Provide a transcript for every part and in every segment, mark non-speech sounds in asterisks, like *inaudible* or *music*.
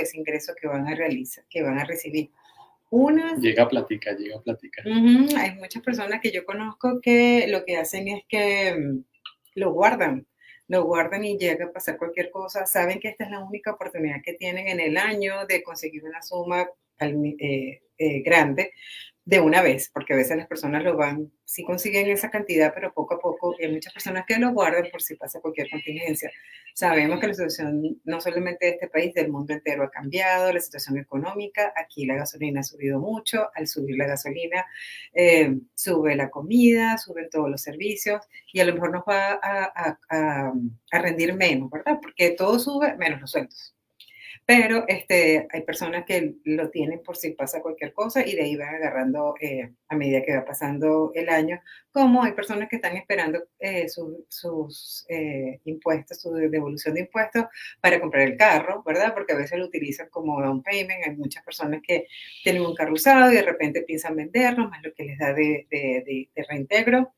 de ese ingreso que van a realizar, que van a recibir. Una, llega a platicar, llega a platicar. hay muchas personas que yo conozco que lo que hacen es que mm, lo guardan, lo guardan y llega a pasar cualquier cosa. Saben que esta es la única oportunidad que tienen en el año de conseguir una suma eh, eh, grande de una vez, porque a veces las personas lo van, sí consiguen esa cantidad, pero poco a poco, y hay muchas personas que lo guardan por si pasa cualquier contingencia. Sabemos que la situación no solamente de este país, del mundo entero ha cambiado, la situación económica, aquí la gasolina ha subido mucho, al subir la gasolina eh, sube la comida, suben todos los servicios y a lo mejor nos va a, a, a rendir menos, ¿verdad? Porque todo sube menos los sueldos pero este, hay personas que lo tienen por si pasa cualquier cosa y de ahí van agarrando eh, a medida que va pasando el año, como hay personas que están esperando eh, sus eh, impuestos, su devolución de impuestos para comprar el carro, ¿verdad? Porque a veces lo utilizan como down payment, hay muchas personas que tienen un carro usado y de repente piensan venderlo, más lo que les da de, de, de reintegro,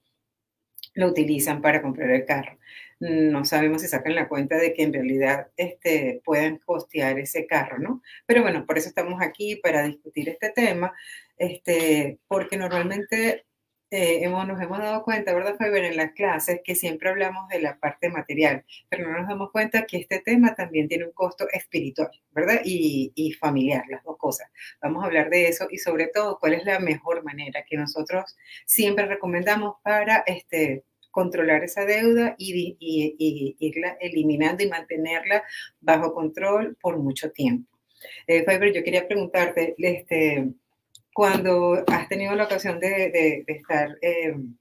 lo utilizan para comprar el carro no sabemos si sacan la cuenta de que en realidad este, puedan costear ese carro, ¿no? Pero bueno, por eso estamos aquí para discutir este tema, este, porque normalmente eh, hemos, nos hemos dado cuenta, ¿verdad, Faber, en las clases que siempre hablamos de la parte material, pero no nos damos cuenta que este tema también tiene un costo espiritual, ¿verdad? Y, y familiar, las dos cosas. Vamos a hablar de eso y sobre todo cuál es la mejor manera que nosotros siempre recomendamos para este, controlar esa deuda y, irla eliminando y mantenerla bajo control por mucho tiempo. Eh, Faber, yo quería preguntarte, este, cuando has tenido la ocasión de, estar em,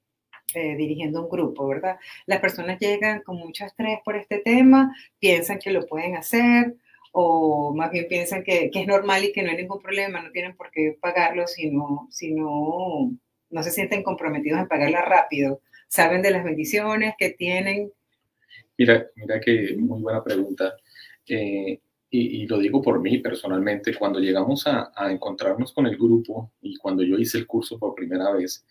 eh, dirigiendo un grupo, ¿verdad? Las personas llegan con mucho estrés por este tema, piensan que lo pueden hacer o más bien piensan que, es normal y que no hay ningún problema, no tienen por qué pagarlo si no, si no, no se sienten comprometidos en pagarla rápido saben de las bendiciones que tienen. Mira, mira que muy buena pregunta. Eh, y, lo digo por mí personalmente, cuando llegamos a, encontrarnos con el grupo y cuando yo hice el curso por primera vez,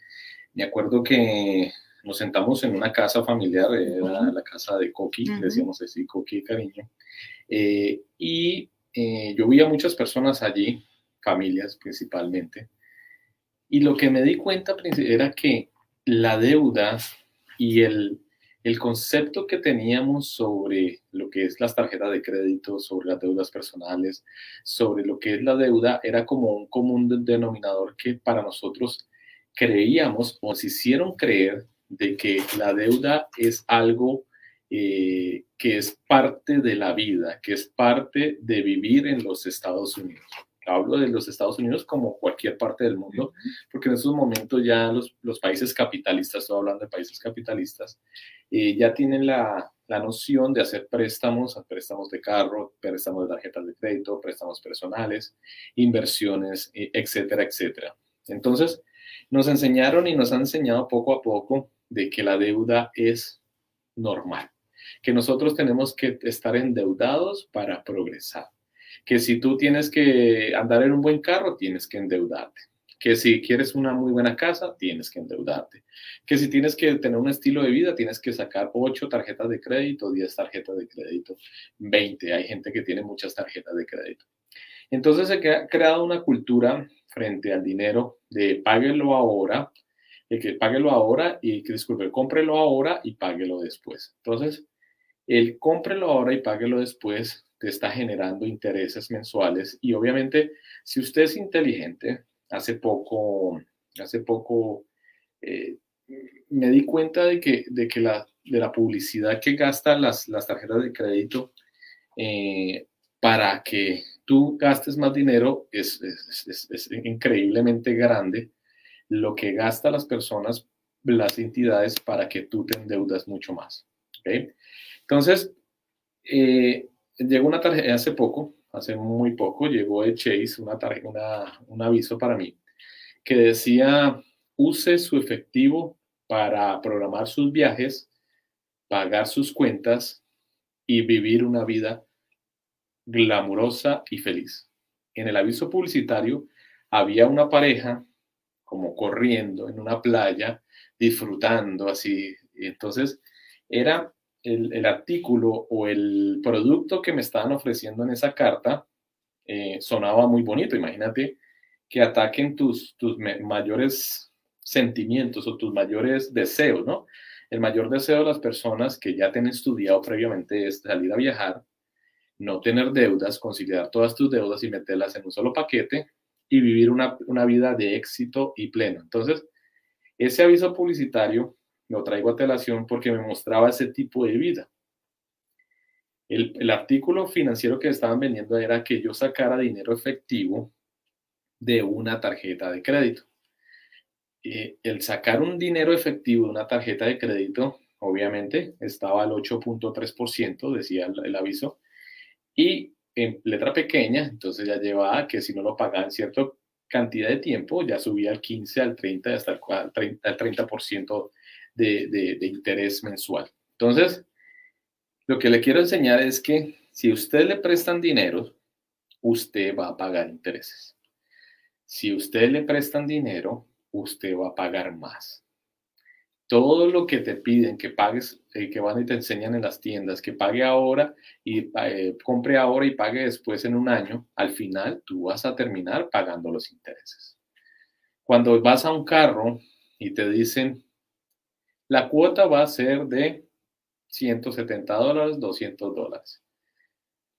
me acuerdo que nos sentamos en una casa familiar, era la casa de Coqui, decíamos así, Coqui cariño, eh, y eh, yo vi a muchas personas allí, familias principalmente, y lo que me di cuenta era que la deuda y el, concepto que teníamos sobre lo que es las tarjetas de crédito, sobre las deudas personales, sobre lo que es la deuda, era como un común denominador que para nosotros creíamos o nos hicieron creer de que la deuda es algo eh, que es parte de la vida, que es parte de vivir en los Estados Unidos hablo de los Estados Unidos como cualquier parte del mundo, porque en estos momentos ya los, los países capitalistas, estoy hablando de países capitalistas, eh, ya tienen la, la, noción de hacer préstamos, préstamos de carro, préstamos de tarjetas de crédito, préstamos personales, inversiones, eh, etcétera, etcétera. Entonces, nos enseñaron y nos han enseñado poco a poco de que la deuda es normal, que nosotros tenemos que estar endeudados para progresar que si tú tienes que andar en un buen carro, tienes que endeudarte. Que si quieres una muy buena casa, tienes que endeudarte. Que si tienes que tener un estilo de vida, tienes que sacar 8 tarjetas de crédito, 10 tarjetas de crédito, 20. Hay gente que tiene muchas tarjetas de crédito. Entonces se ha creado una cultura frente al dinero de páguelo ahora, de que páguelo ahora y que disculpe, cómprelo ahora y páguelo después. Entonces, el cómprelo ahora y páguelo después te está generando intereses mensuales y obviamente si usted es inteligente, hace poco, hace poco eh, me di cuenta de que, de que la, de la publicidad que gastan las, las tarjetas de crédito eh, para que tú gastes más dinero es, es, increíblemente grande lo que gastan las personas, las entidades, para que tú te endeudas mucho más. Entonces, eh, llegó una tarjeta hace poco, hace muy poco, llegó de Chase una, una un aviso para mí que decía use su efectivo para programar sus viajes, pagar sus cuentas y vivir una vida glamurosa y feliz. En el aviso publicitario había una pareja como corriendo en una playa, disfrutando así. entonces era el, artículo o el producto que me estaban ofreciendo en esa carta eh, sonaba muy bonito. Imagínate que ataquen tus, tus mayores sentimientos o tus mayores deseos, ¿no? El mayor deseo de las personas que ya tienen estudiado previamente es salir a viajar, no tener deudas, conciliar todas tus deudas y meterlas en un solo paquete y vivir una, una vida de éxito y pleno. Entonces, ese aviso publicitario lo traigo a telación porque me mostraba ese tipo de vida. El, el, artículo financiero que estaban vendiendo era que yo sacara dinero efectivo de una tarjeta de crédito. Eh, el sacar un dinero efectivo de una tarjeta de crédito, obviamente, estaba al 8.3%, decía el, aviso, y en letra pequeña, entonces ya llevaba que si no lo pagaban cierta cantidad de tiempo, ya subía al 15, al 30, hasta el 30%, al 30 de, de, interés mensual. Entonces, lo que le quiero enseñar es que si usted le prestan dinero, usted va a pagar intereses. Si usted le prestan dinero, usted va a pagar más. Todo lo que te piden que pagues, eh, que van y te enseñan en las tiendas, que pague ahora y eh, compre ahora y pague después en un año, al final tú vas a terminar pagando los intereses. Cuando vas a un carro y te dicen, la cuota va a ser de 170 dólares, 200 dólares.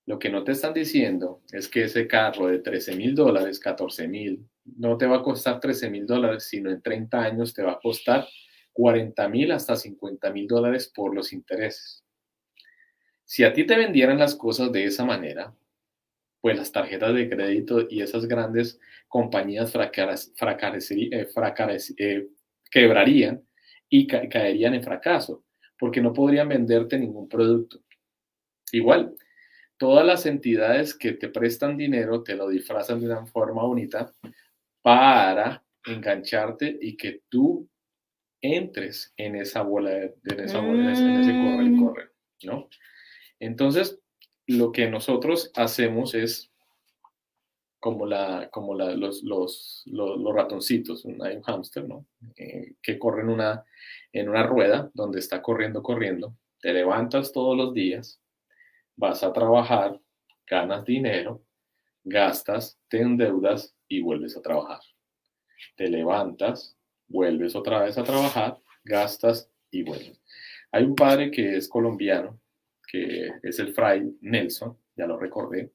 Lo que no te están diciendo es que ese carro de 13 mil dólares, 14 mil, no te va a costar 13 mil dólares, sino en 30 años te va a costar 40 mil hasta 50 mil dólares por los intereses. Si a ti te vendieran las cosas de esa manera, pues las tarjetas de crédito y esas grandes compañías eh, eh, quebrarían y caerían en fracaso, porque no podrían venderte ningún producto. Igual, todas las entidades que te prestan dinero te lo disfrazan de una forma bonita para engancharte y que tú entres en esa bola, de, en, esa bola en ese corre y mm. corre, ¿no? Entonces, lo que nosotros hacemos es como, los, ratoncitos, hay un hámster, ¿no? Eh, que corre en una, en una rueda donde está corriendo, corriendo, te levantas todos los días, vas a trabajar, ganas dinero, gastas, te endeudas y vuelves a trabajar. Te levantas, vuelves otra vez a trabajar, gastas y vuelves. Hay un padre que es colombiano, que es el Fray Nelson, ya lo recordé.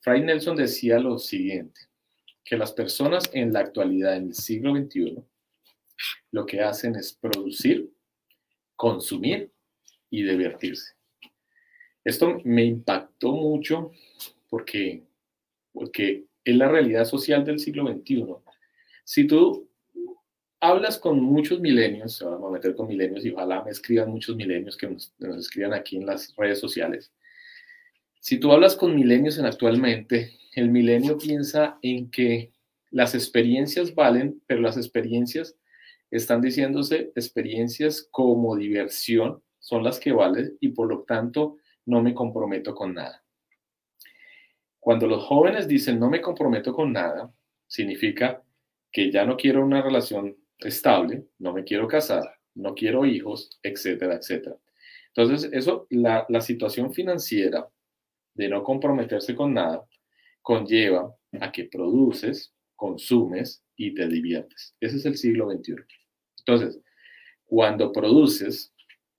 Fray Nelson decía lo siguiente, que las personas en la actualidad, en el siglo XXI, lo que hacen es producir, consumir y divertirse. Esto me impactó mucho porque, porque es la realidad social del siglo XXI. Si tú hablas con muchos milenios, ahora vamos a meter con milenios y ojalá me escriban muchos milenios que nos, escriban aquí en las redes sociales. Si tú hablas con milenios en actualmente, el milenio piensa en que las experiencias valen, pero las experiencias están diciéndose experiencias como diversión son las que valen y por lo tanto no me comprometo con nada. Cuando los jóvenes dicen no me comprometo con nada, significa que ya no quiero una relación estable, no me quiero casar, no quiero hijos, etcétera, etcétera. Entonces, eso, la, la situación financiera de no comprometerse con nada conlleva a que produces, consumes y te diviertes. Ese es el siglo XXI. Entonces, cuando produces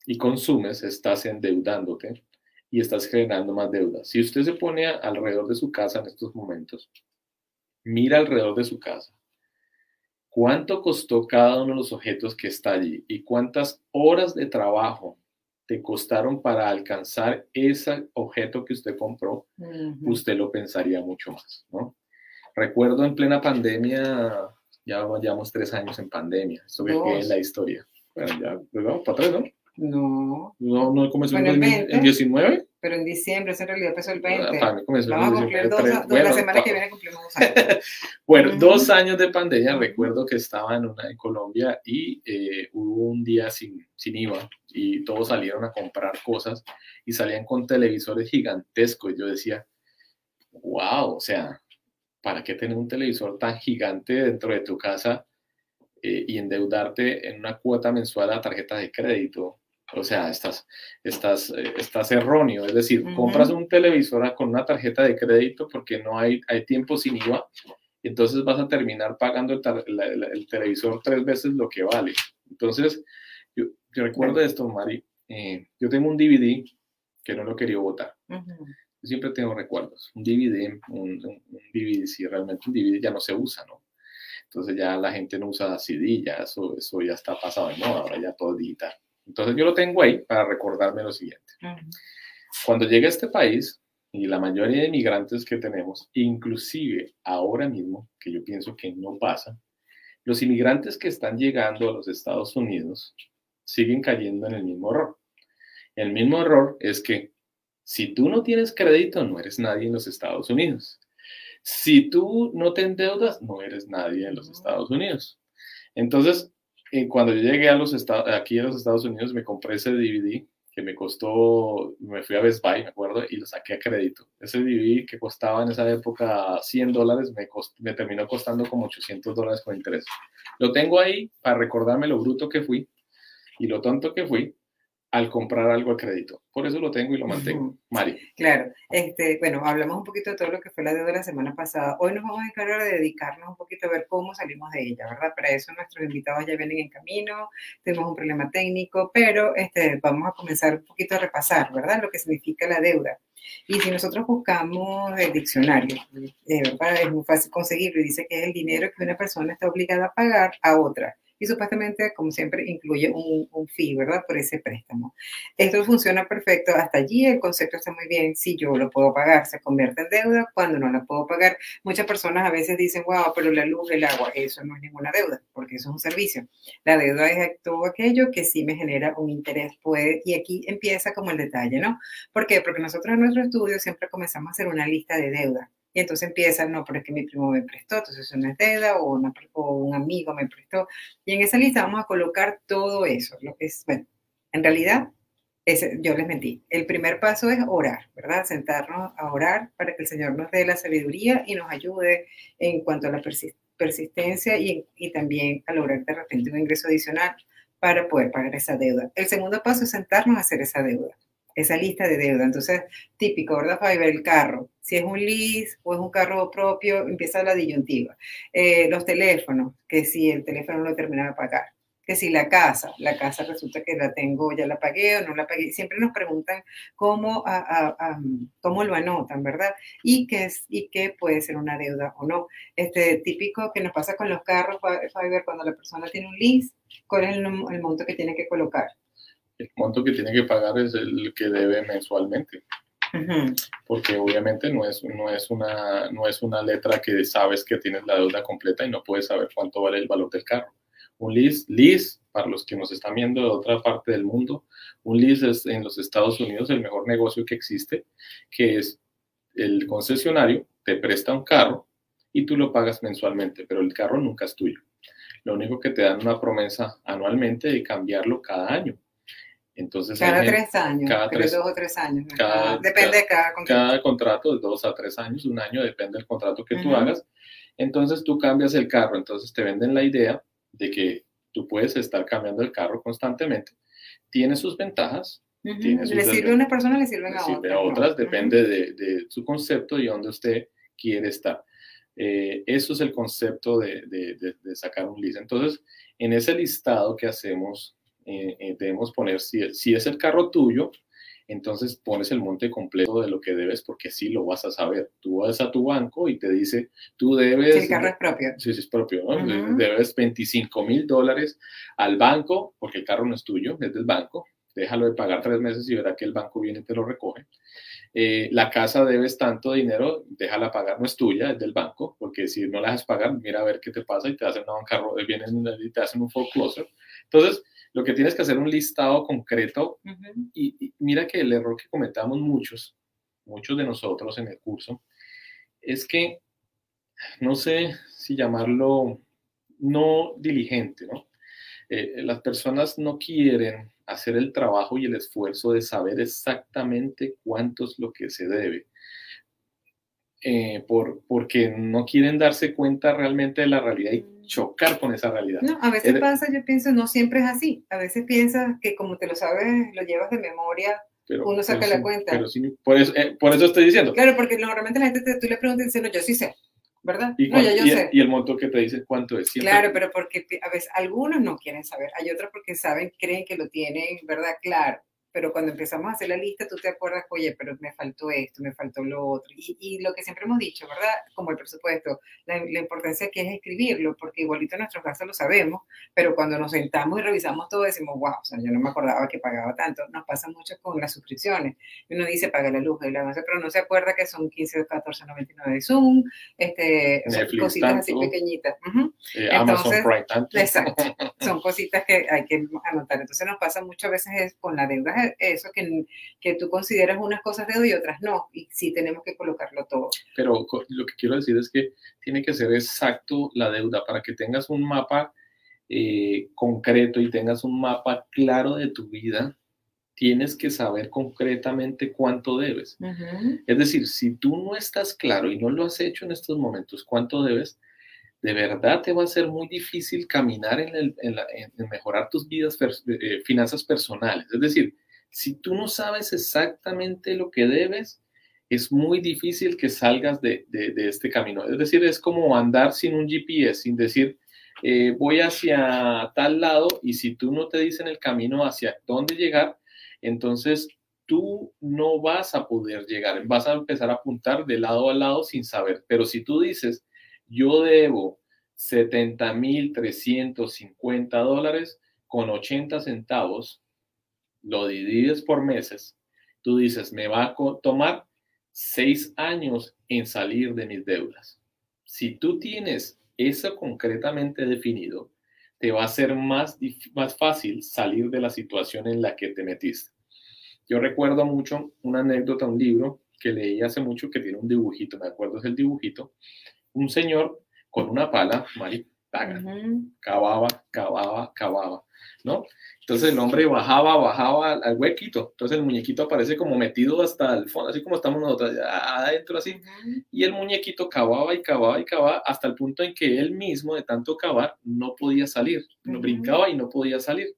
y consumes, estás endeudándote y estás generando más deuda. Si usted se pone alrededor de su casa en estos momentos, mira alrededor de su casa, cuánto costó cada uno de los objetos que está allí y cuántas horas de trabajo te costaron para alcanzar ese objeto que usted compró, usted lo pensaría mucho más, ¿no? Recuerdo en plena pandemia, ya llevamos tres años en pandemia, eso es la historia. Bueno, ya, pues vamos para atrás, ¿no? No. No, no comenzó bueno, en, el 20, 19. Pero en diciembre, en realidad empezó el 20. Ah, Vamos a cumplir dos, dos bueno, la semana que viene cumplimos dos años. *laughs* bueno, uh -huh. dos años de pandemia. Recuerdo que estaba en, una, en Colombia y eh, hubo un día sin, sin IVA y todos salieron a comprar cosas y salían con televisores gigantescos. Y yo decía, wow, o sea, ¿para qué tener un televisor tan gigante dentro de tu casa eh, y endeudarte en una cuota mensual a tarjeta de crédito? O sea, estás, estás, eh, estás erróneo. Es decir, compras un televisor con una tarjeta de crédito porque no hay, hay tiempo sin IVA, entonces vas a terminar pagando el, televisor tres veces lo que vale. Entonces, yo, recuerdo esto, Mari. Eh, yo tengo un DVD que no lo quería votar. Yo siempre tengo recuerdos. Un DVD, un, DVD, si realmente un DVD ya no se usa, ¿no? Entonces ya la gente no usa CD, ya eso, eso ya está pasado de moda, ahora ya todo digital. Entonces yo lo tengo ahí para recordarme lo siguiente. Cuando llegué a este país, y la mayoría de inmigrantes que tenemos, inclusive ahora mismo, que yo pienso que no pasa, los inmigrantes que están llegando a los Estados Unidos siguen cayendo en el mismo error. El mismo error es que si tú no tienes crédito, no eres nadie en los Estados Unidos. Si tú no te endeudas, no eres nadie en los Estados Unidos. Entonces, cuando yo llegué a los aquí a los Estados Unidos, me compré ese DVD que me costó, me fui a Best Buy, me acuerdo, y lo saqué a crédito. Ese DVD que costaba en esa época 100 dólares, me, me terminó costando como 800 dólares con interés. Lo tengo ahí para recordarme lo bruto que fui y lo tonto que fui, al comprar algo a crédito. Por eso lo tengo y lo mantengo. Mari. Claro. Este, bueno, hablamos un poquito de todo lo que fue la deuda la semana pasada. Hoy nos vamos a dedicar a dedicarnos un poquito a ver cómo salimos de ella, ¿verdad? Para eso nuestros invitados ya vienen en camino, tenemos un problema técnico, pero este, vamos a comenzar un poquito a repasar, ¿verdad? Lo que significa la deuda. Y si nosotros buscamos el diccionario, eh, es muy fácil conseguirlo y dice que es el dinero que una persona está obligada a pagar a otra y supuestamente, como siempre, incluye un, un fee, ¿verdad? Por ese préstamo. Esto funciona perfecto. Hasta allí el concepto está muy bien. Si yo lo puedo pagar, se convierte en deuda. Cuando no la puedo pagar, muchas personas a veces dicen, wow, pero la luz, el agua, eso no es ninguna deuda, porque eso es un servicio. La deuda es todo aquello que sí me genera un interés. Puede, y aquí empieza como el detalle, ¿no? ¿Por qué? Porque nosotros en nuestro estudio siempre comenzamos a hacer una lista de deudas. Y entonces empieza, no, pero es que mi primo me prestó, entonces es deuda, o, un amigo me prestó. Y en esa lista vamos a colocar todo eso. Lo que es, bueno, en realidad, yo les mentí. El primer paso es orar, ¿verdad? Sentarnos a orar para que el Señor nos dé la sabiduría y nos ayude en cuanto a la persistencia y, y también a lograr de repente un ingreso adicional para poder pagar esa deuda. El segundo paso es sentarnos a hacer esa deuda esa lista de deuda. Entonces, típico, ¿verdad, Fiverr? El carro. Si es un lease o es un carro propio, empieza la disyuntiva. Eh, los teléfonos, que si el teléfono no lo terminaba de pagar. Que si la casa, la casa resulta que la tengo, ya la pagué o no la pagué. Siempre nos preguntan cómo, cómo lo anotan, ¿verdad? Y qué, es, y qué puede ser una deuda o no. Este típico que nos pasa con los carros, Fiverr, cuando la persona tiene un lease, ¿cuál es el, el monto que tiene que colocar? El monto que tiene que pagar es el que debe mensualmente. Porque obviamente no es, no, es una, no es una letra que sabes que tienes la deuda completa y no puedes saber cuánto vale el valor del carro. Un lease, lease, para los que nos están viendo de otra parte del mundo, un lease es en los Estados Unidos el mejor negocio que existe, que es el concesionario te presta un carro y tú lo pagas mensualmente, pero el carro nunca es tuyo. Lo único que te dan una promesa anualmente de cambiarlo cada año. Entonces, cada tres años, cada tres, dos o tres años. depende de cada contrato. Cada contrato de dos a tres años, un año, depende del contrato que tú hagas. Entonces tú cambias el carro, entonces te venden la idea de que tú puedes estar cambiando el carro constantemente. Tiene sus ventajas. le sirve a una persona, le sirven a, sirve a otras. depende de, de, su concepto y dónde usted quiere estar. Eh, eso es el concepto de, de, sacar un lease. Entonces, en ese listado que hacemos eh, eh, debemos poner, si, si es el carro tuyo, entonces pones el monte completo de lo que debes porque sí lo vas a saber. Tú vas a tu banco y te dice, tú debes... el carro es propio. Sí, sí, es propio. Debes 25 mil dólares al banco porque el carro no es tuyo, es del banco. Déjalo de pagar tres meses y verá que el banco viene y te lo recoge. Eh, la casa debes tanto dinero, déjala pagar, no es tuya, es del banco, porque si no la dejas pagar, mira a ver qué te pasa y te hacen un carro, vienen y te hacen un foreclosure. Entonces, lo que tienes que hacer un listado concreto y, mira que el error que cometamos muchos, muchos de nosotros en el curso, es que, no sé si llamarlo no diligente, ¿no? Eh, las personas no quieren hacer el trabajo y el esfuerzo de saber exactamente cuánto es lo que se debe. Eh, por, porque no quieren darse cuenta realmente de la realidad y chocar con esa realidad. No, a veces pasa, yo pienso, no siempre es así. A veces piensas que como te lo sabes, lo llevas de memoria, uno saca la cuenta. Pero sí, por, eso, eh, por eso estoy diciendo. Claro, porque normalmente la gente, te, tú le preguntas y dice, no, yo sí sé. ¿verdad? Y, no, ya yo y, sé. y, el monto que te dice cuánto es. Claro, pero porque a veces algunos no quieren saber, hay otros porque saben, creen que lo tienen, ¿verdad? Claro pero cuando empezamos a hacer la lista, tú te acuerdas, oye, pero me faltó esto, me faltó lo otro. Y, y lo que siempre hemos dicho, ¿verdad? Como el presupuesto, la, la, importancia que es escribirlo, porque igualito nuestros gastos lo sabemos, pero cuando nos sentamos y revisamos todo, decimos, wow, o sea, yo no me acordaba que pagaba tanto. Nos pasa mucho con las suscripciones. Uno dice, paga la luz y la base, pero no se acuerda que son 15 o 14.99 de Zoom, este, son cositas así pequeñitas. Uh -huh. eh, Amazon Prime tanto. Exacto. Son cositas que hay que anotar. Entonces nos pasa muchas veces es con la deuda eso, que, que tú consideras unas cosas de y otras no, y sí tenemos que colocarlo todo. Pero lo que quiero decir es que tiene que ser exacto la deuda para que tengas un mapa eh, concreto y tengas un mapa claro de tu vida, tienes que saber concretamente cuánto debes. Uh -huh. Es decir, si tú no estás claro y no lo has hecho en estos momentos, cuánto debes, de verdad te va a ser muy difícil caminar en, el, en, la, en mejorar tus vidas, eh, finanzas personales. Es decir, si tú no sabes exactamente lo que debes, es muy difícil que salgas de, de, este camino. Es decir, es como andar sin un GPS, sin decir, eh, voy hacia tal lado y si tú no te dicen el camino hacia dónde llegar, entonces tú no vas a poder llegar, vas a empezar a apuntar de lado a lado sin saber. Pero si tú dices, yo debo 70.350 dólares con 80 centavos, lo divides por meses, tú dices, me va a tomar seis años en salir de mis deudas. Si tú tienes eso concretamente definido, te va a ser más, más fácil salir de la situación en la que te metiste. Yo recuerdo mucho una anécdota, un libro que leí hace mucho que tiene un dibujito, me acuerdo es el dibujito, un señor con una pala, Mari, taca, uh -huh. cavaba, cavaba, cavaba, ¿no? Entonces el hombre bajaba, bajaba al, huequito, entonces el muñequito aparece como metido hasta el fondo, así como estamos nosotros, adentro así, uh -huh. y el muñequito cavaba y cavaba y cavaba hasta el punto en que él mismo, de tanto cavar, no podía salir, uh -huh. brincaba y no podía salir.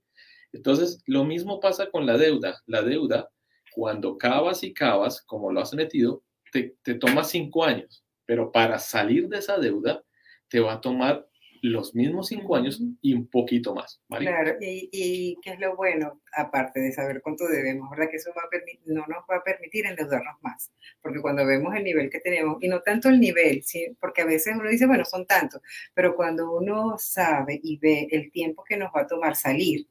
Entonces, lo mismo pasa con la deuda. La deuda, cuando cavas y cavas, como lo has metido, te, te toma cinco años, pero para salir de esa deuda, te va a tomar los mismos cinco años y un poquito más. ¿vale? Claro, y, y qué es lo bueno, aparte de saber cuánto debemos, ¿verdad? Que eso va no nos va a permitir endeudarnos más, porque cuando vemos el nivel que tenemos, y no tanto el nivel, ¿sí? porque a veces uno dice, bueno, son tantos, pero cuando uno sabe y ve el tiempo que nos va a tomar salir,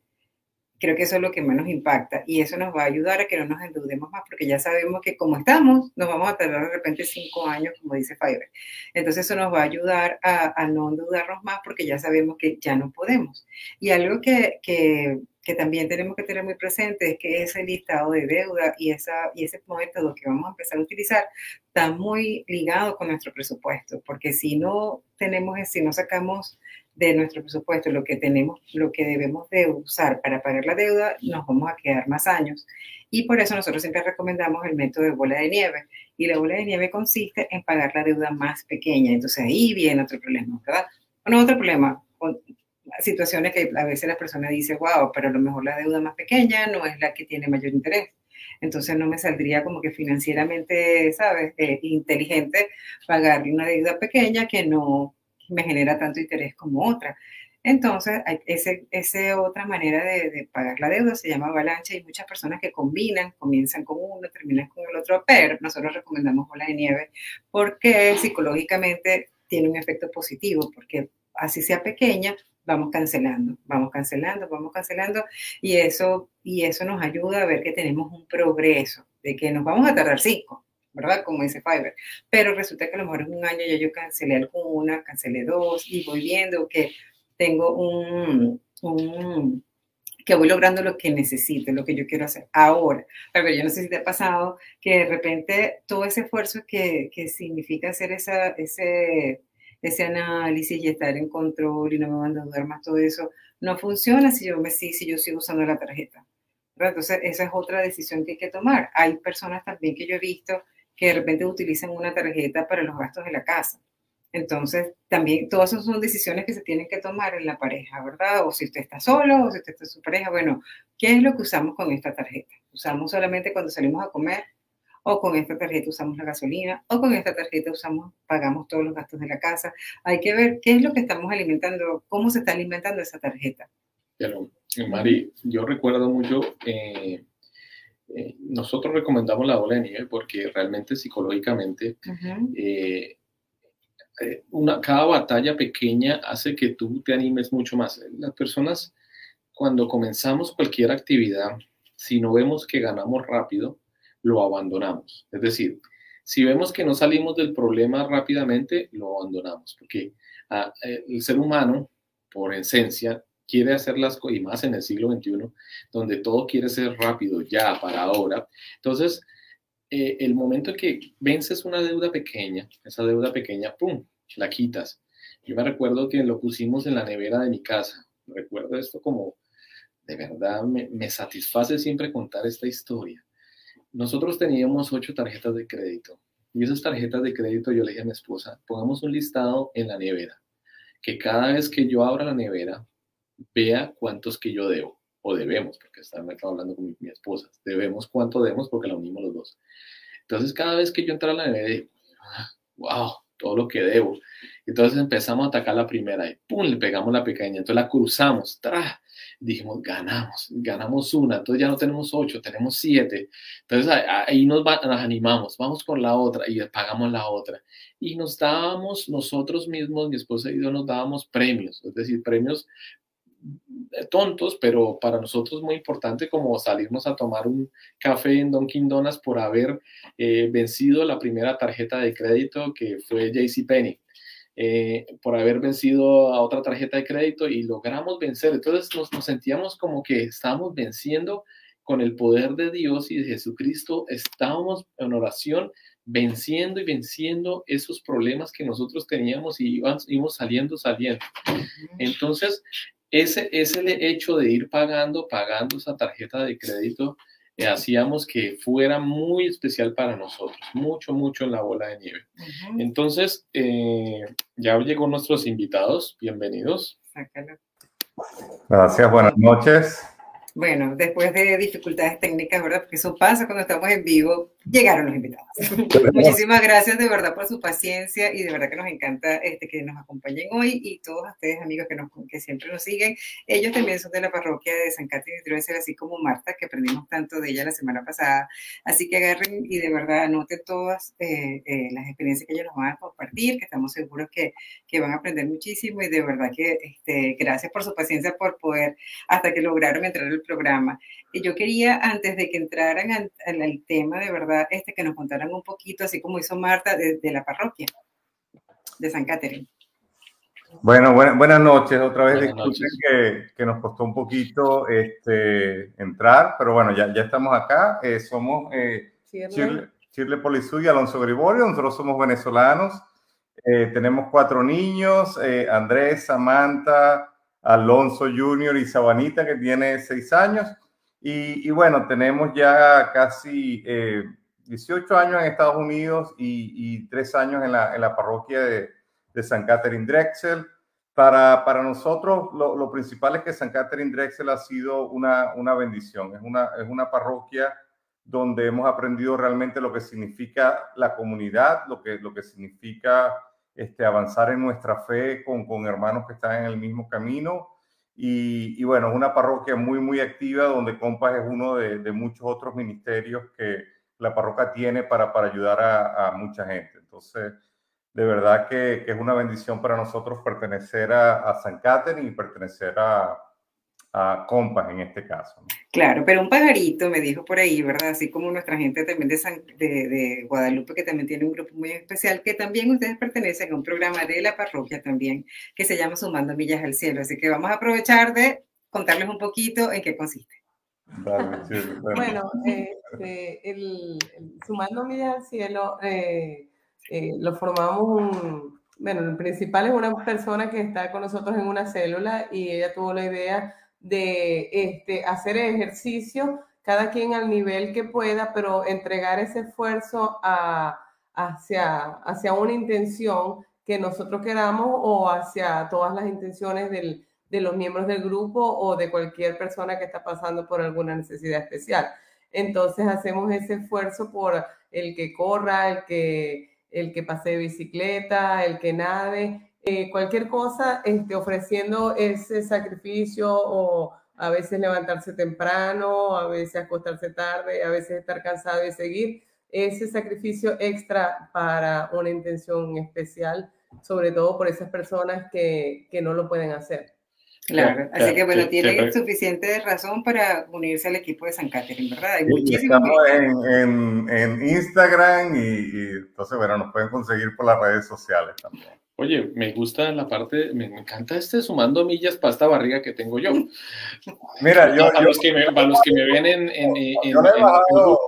creo que eso es lo que más nos impacta y eso nos va a ayudar a que no nos endeudemos más porque ya sabemos que como estamos, nos vamos a tardar de repente cinco años, como dice Fiverr. Entonces eso nos va a ayudar a, a no endeudarnos más porque ya sabemos que ya no podemos. Y algo que, que, que, también tenemos que tener muy presente es que ese listado de deuda y, esa, y ese método que vamos a empezar a utilizar está muy ligado con nuestro presupuesto, porque si no tenemos, si no sacamos de nuestro presupuesto, lo que tenemos, lo que debemos de usar para pagar la deuda, nos vamos a quedar más años. Y por eso nosotros siempre recomendamos el método de bola de nieve. Y la bola de nieve consiste en pagar la deuda más pequeña. Entonces ahí viene otro problema, ¿verdad? Bueno, otro problema, situaciones que a veces la persona dice, wow, pero a lo mejor la deuda más pequeña no es la que tiene mayor interés. Entonces no me saldría como que financieramente, ¿sabes? Eh, inteligente pagar una deuda pequeña que no me genera tanto interés como otra. Entonces, esa ese otra manera de, de, pagar la deuda se llama avalancha y muchas personas que combinan, comienzan con uno, terminan con el otro, pero nosotros recomendamos bola de nieve porque psicológicamente tiene un efecto positivo, porque así sea pequeña, vamos cancelando, vamos cancelando, vamos cancelando y eso, y eso nos ayuda a ver que tenemos un progreso, de que nos vamos a tardar cinco, ¿verdad? Como dice Fiverr. Pero resulta que a lo mejor en un año ya yo cancelé alguna, cancelé dos y voy viendo que tengo un, un que voy logrando lo que necesito, lo que yo quiero hacer ahora. Pero yo no sé si te ha pasado que de repente todo ese esfuerzo que, que significa hacer esa, ese, ese análisis y estar en control y no me van a dudar más todo eso, no funciona si yo, me, si, si yo sigo usando la tarjeta. Entonces, esa es otra decisión que hay que tomar. Hay personas también que yo he visto que de repente utilizan una tarjeta para los gastos de la casa. Entonces, también todas esas son decisiones que se tienen que tomar en la pareja, ¿verdad? O si usted está solo, o si usted está en su pareja, bueno, ¿qué es lo que usamos con esta tarjeta? ¿Usamos solamente cuando salimos a comer? ¿O con esta tarjeta usamos la gasolina? ¿O con esta tarjeta usamos, pagamos todos los gastos de la casa? Hay que ver qué es lo que estamos alimentando, cómo se está alimentando esa tarjeta. Pero, Mari, yo recuerdo mucho... Eh, eh, nosotros recomendamos la bola de nieve porque realmente psicológicamente eh, eh, una, cada batalla pequeña hace que tú te animes mucho más. Las personas, cuando comenzamos cualquier actividad, si no vemos que ganamos rápido, lo abandonamos. Es decir, si vemos que no salimos del problema rápidamente, lo abandonamos, porque ah, el ser humano, por esencia, quiere hacer las cosas, y más en el siglo XXI, donde todo quiere ser rápido, ya, para ahora. Entonces, eh, el momento en que vences una deuda pequeña, esa deuda pequeña, ¡pum!, la quitas. Yo me recuerdo que lo pusimos en la nevera de mi casa. Recuerdo esto como, de verdad, me, me satisface siempre contar esta historia. Nosotros teníamos ocho tarjetas de crédito. Y esas tarjetas de crédito yo le dije a mi esposa, pongamos un listado en la nevera, que cada vez que yo abra la nevera, vea cuántos que yo debo, o debemos, porque estaba hablando con mi, esposa, debemos cuánto debemos porque la unimos los dos. Entonces, cada vez que yo entraba a la nevera, wow, todo lo que debo. Entonces empezamos a atacar la primera y ¡pum! le pegamos la pequeña. Entonces la cruzamos, ¡tra! dijimos, ganamos, ganamos una, entonces ya no tenemos ocho, tenemos siete. Entonces ahí nos, nos animamos, vamos con la otra y pagamos la otra. Y nos dábamos nosotros mismos, mi esposa y yo nos dábamos premios, es decir, premios tontos, pero para nosotros muy importante como salirnos a tomar un café en Dunkin' Donuts por haber eh, vencido la primera tarjeta de crédito que fue JCPenney. Eh, por haber vencido a otra tarjeta de crédito y logramos vencer. Entonces nos, nos sentíamos como que estábamos venciendo con el poder de Dios y de Jesucristo, estábamos en oración venciendo y venciendo esos problemas que nosotros teníamos y íbamos, saliendo, saliendo. Entonces, ese, ese hecho de ir pagando, pagando esa tarjeta de crédito, eh, hacíamos que fuera muy especial para nosotros, mucho, mucho en la bola de nieve. Entonces, eh, ya llegó nuestros invitados, bienvenidos. Gracias, buenas noches. Bueno, después de dificultades técnicas, ¿verdad? Porque eso pasa cuando estamos en vivo, llegaron los invitados. *laughs* Muchísimas gracias de verdad por su paciencia y de verdad que nos encanta este, que nos acompañen hoy y todos ustedes amigos que, nos, que siempre nos siguen. Ellos también son de la parroquia de San Catrín de Trujillo, así como Marta, que aprendimos tanto de ella la semana pasada. Así que agarren y de verdad anoten todas eh, eh, las experiencias que ellos nos van a compartir, que estamos seguros que, que van a aprender muchísimo y de verdad que este, gracias por su paciencia por poder, hasta que lograron entrar al programa. Y yo quería, antes de que entraran al, tema, de verdad, este, que nos contaran un poquito, así como hizo Marta, de, la parroquia de San Catherine. Bueno, buenas noches. Otra vez disculpen que, que, nos costó un poquito este, entrar, pero bueno, ya, ya estamos acá. Eh, somos eh, Chirle, Chirle y Alonso Griborio. Nosotros somos venezolanos. Eh, tenemos cuatro niños, eh, Andrés, Samantha, Alonso Junior y Sabanita, que tiene seis años. Y, bueno, tenemos ya casi 18 eh, años en Estados Unidos y, tres años en la, en la parroquia de, de, San Catherine Drexel. Para, para nosotros, lo, principal es que San Catherine Drexel ha sido una, una bendición. Es una, es una parroquia donde hemos aprendido realmente lo que significa la comunidad, lo que, lo que significa este, avanzar en nuestra fe con, con hermanos que están en el mismo camino. Y, y, bueno, es una parroquia muy, muy activa donde Compas es uno de, de muchos otros ministerios que la parroquia tiene para, para ayudar a, a, mucha gente. Entonces, de verdad que, que, es una bendición para nosotros pertenecer a, a San Catherine y pertenecer a, a compas en este caso. Claro, pero un pajarito me dijo por ahí, ¿verdad? Así como nuestra gente también de, de, Guadalupe, que también tiene un grupo muy especial, que también ustedes pertenecen a un programa de la parroquia también, que se llama Sumando Millas al Cielo. Así que vamos a aprovechar de contarles un poquito en qué consiste. Bueno, este, el, Sumando Millas al Cielo eh, eh, lo formamos un... Bueno, el principal es una persona que está con nosotros en una célula y ella tuvo la idea de este, hacer ejercicio, cada quien al nivel que pueda, pero entregar ese esfuerzo hacia, hacia una intención que nosotros queramos o hacia todas las intenciones del, de los miembros del grupo o de cualquier persona que está pasando por alguna necesidad especial. Entonces hacemos ese esfuerzo por el que corra, el que, el que pase bicicleta, el que nade, eh, cualquier cosa, este, ofreciendo ese sacrificio o a veces levantarse temprano, a veces acostarse tarde, a veces estar cansado y seguir, ese sacrificio extra para una intención especial, sobre todo por esas personas que, que no lo pueden hacer. Claro, así que bueno, tienen suficiente razón para unirse al equipo de San Catherine, ¿verdad? Hay muchísimos. Estamos en, en, Instagram y, y, entonces, bueno, nos pueden conseguir por las redes sociales también. Oye, me gusta la parte, me, encanta este sumando millas para esta barriga que tengo yo. *laughs* Mira, yo. A, los, que me, a los que me ven en. en, yo, le he bajado,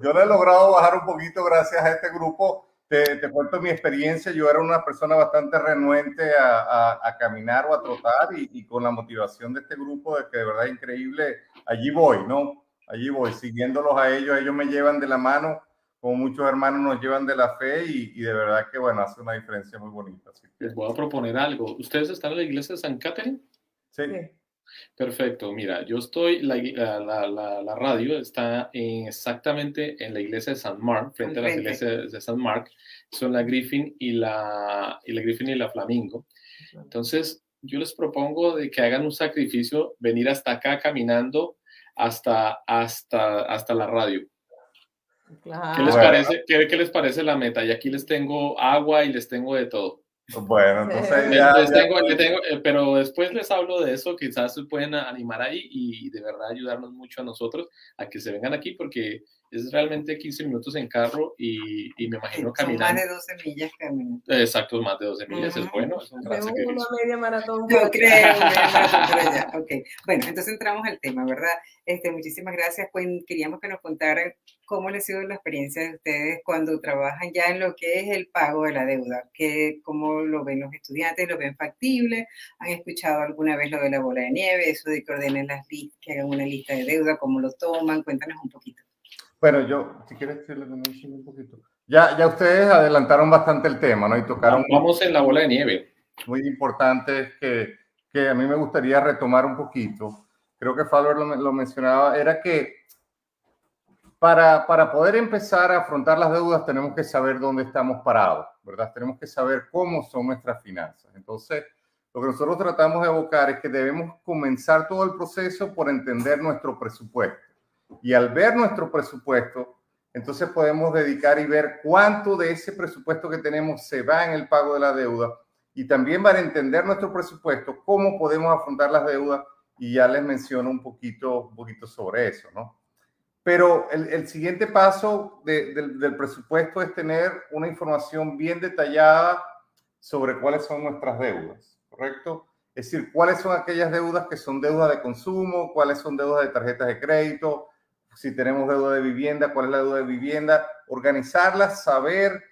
yo le he logrado bajar un poquito gracias a este grupo te, cuento mi experiencia. Yo era una persona bastante renuente a, a, caminar o a trotar y, con la motivación de este grupo de que de verdad es increíble, allí voy, ¿no? Allí voy, siguiéndolos a ellos. Ellos me llevan de la mano, como muchos hermanos nos llevan de la fe y, de verdad que, bueno, hace una diferencia muy bonita. Les voy a proponer algo. ¿Ustedes están en la iglesia de San Catherine? sí. Perfecto, mira, yo estoy, la, la, la, radio está exactamente en la iglesia de San Mark, frente a la iglesia de San Mark, son la Griffin y la, y la Griffin y la Flamingo. Entonces, yo les propongo de que hagan un sacrificio, venir hasta acá caminando hasta, hasta, hasta la radio. ¿Qué, les parece, qué, ¿Qué les parece la meta? Y aquí les tengo agua y les tengo de todo. Bueno, entonces ya, tengo, eh, pero después les hablo de eso, quizás se pueden animar ahí y de verdad ayudarnos mucho a nosotros a que se vengan aquí porque es realmente 15 minutos en carro y, y me imagino caminando. Más de 12 millas caminando. Exacto, más de 12 millas, es bueno. Es un gran una media maratón. Yo creo, allá. *laughs* Ok, bueno, entonces entramos al tema, ¿verdad? Este, muchísimas gracias. Pues queríamos que nos contaran cómo les ha sido la experiencia de ustedes cuando trabajan ya en lo que es el pago de la deuda, que, cómo lo ven los estudiantes, lo ven factible, han escuchado alguna vez lo de la bola de nieve, eso de que ordenen las listas, que hagan una lista de deuda, cómo lo toman, cuéntanos un poquito. Bueno, yo, si quieres un poquito. Ya, ya ustedes adelantaron bastante el tema, ¿no? Y tocaron... Vamos en la bola de nieve. Muy importante que, que a mí me gustaría retomar un poquito. Creo que Faber lo, lo mencionaba, era que para, para, poder empezar a afrontar las deudas tenemos que saber dónde estamos parados, ¿verdad? Tenemos que saber cómo son nuestras finanzas. Entonces, lo que nosotros tratamos de evocar es que debemos comenzar todo el proceso por entender nuestro presupuesto. Y al ver nuestro presupuesto, entonces podemos dedicar y ver cuánto de ese presupuesto que tenemos se va en el pago de la deuda. Y también para entender nuestro presupuesto, cómo podemos afrontar las deudas. Y ya les menciono un poquito, un poquito sobre eso, ¿no? Pero el, siguiente paso del presupuesto es tener una información bien detallada sobre cuáles son nuestras deudas, ¿correcto? Es decir, cuáles son aquellas deudas que son deudas de consumo, cuáles son deudas de tarjetas de crédito, si tenemos deuda de vivienda, cuál es la deuda de vivienda, organizarlas, saber